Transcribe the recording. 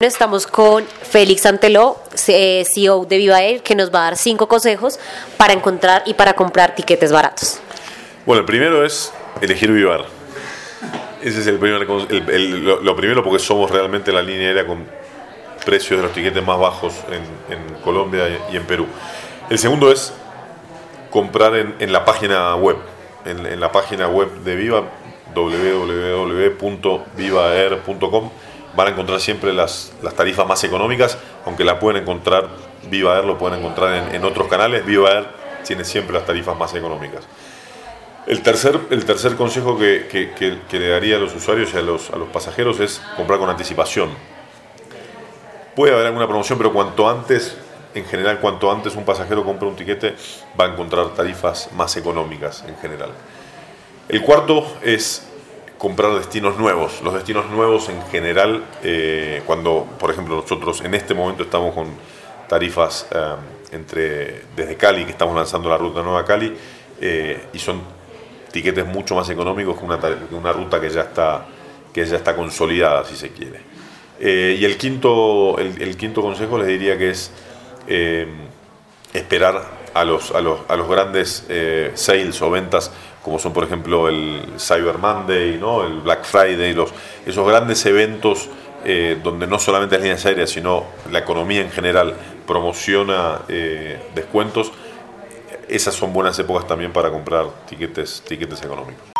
Estamos con Félix Anteló, CEO de Viva Air, que nos va a dar cinco consejos para encontrar y para comprar tiquetes baratos. Bueno, el primero es elegir Viva Air. Ese es el primer, lo, primero porque somos realmente la línea aérea con precios de los tiquetes más bajos en, Colombia y en Perú. El segundo es comprar en, la página web, en, en, la página web de Viva, www.vivaer.com van a encontrar siempre las, tarifas más económicas, aunque la pueden encontrar, Viva Air lo pueden encontrar en, otros canales, Viva Air tiene siempre las tarifas más económicas. El tercer, el tercer consejo que, le daría a los usuarios y a los, a los pasajeros es comprar con anticipación. Puede haber alguna promoción, pero cuanto antes, en general, cuanto antes un pasajero compre un tiquete, va a encontrar tarifas más económicas en general. El cuarto es comprar destinos nuevos. Los destinos nuevos en general, eh, cuando, por ejemplo, nosotros en este momento estamos con tarifas eh, entre desde Cali, que estamos lanzando la ruta nueva Cali, eh, y son tiquetes mucho más económicos que una, una, ruta que ya está que ya está consolidada, si se quiere. y el quinto, el, quinto consejo les diría que es esperar a los, a los, a los grandes sales o ventas como son por ejemplo el Cyber Monday, el Black Friday, esos grandes eventos eh, donde no solamente las líneas aéreas, sino la economía en general promociona eh, descuentos, esas son buenas épocas también para comprar tiquetes, tiquetes económicos.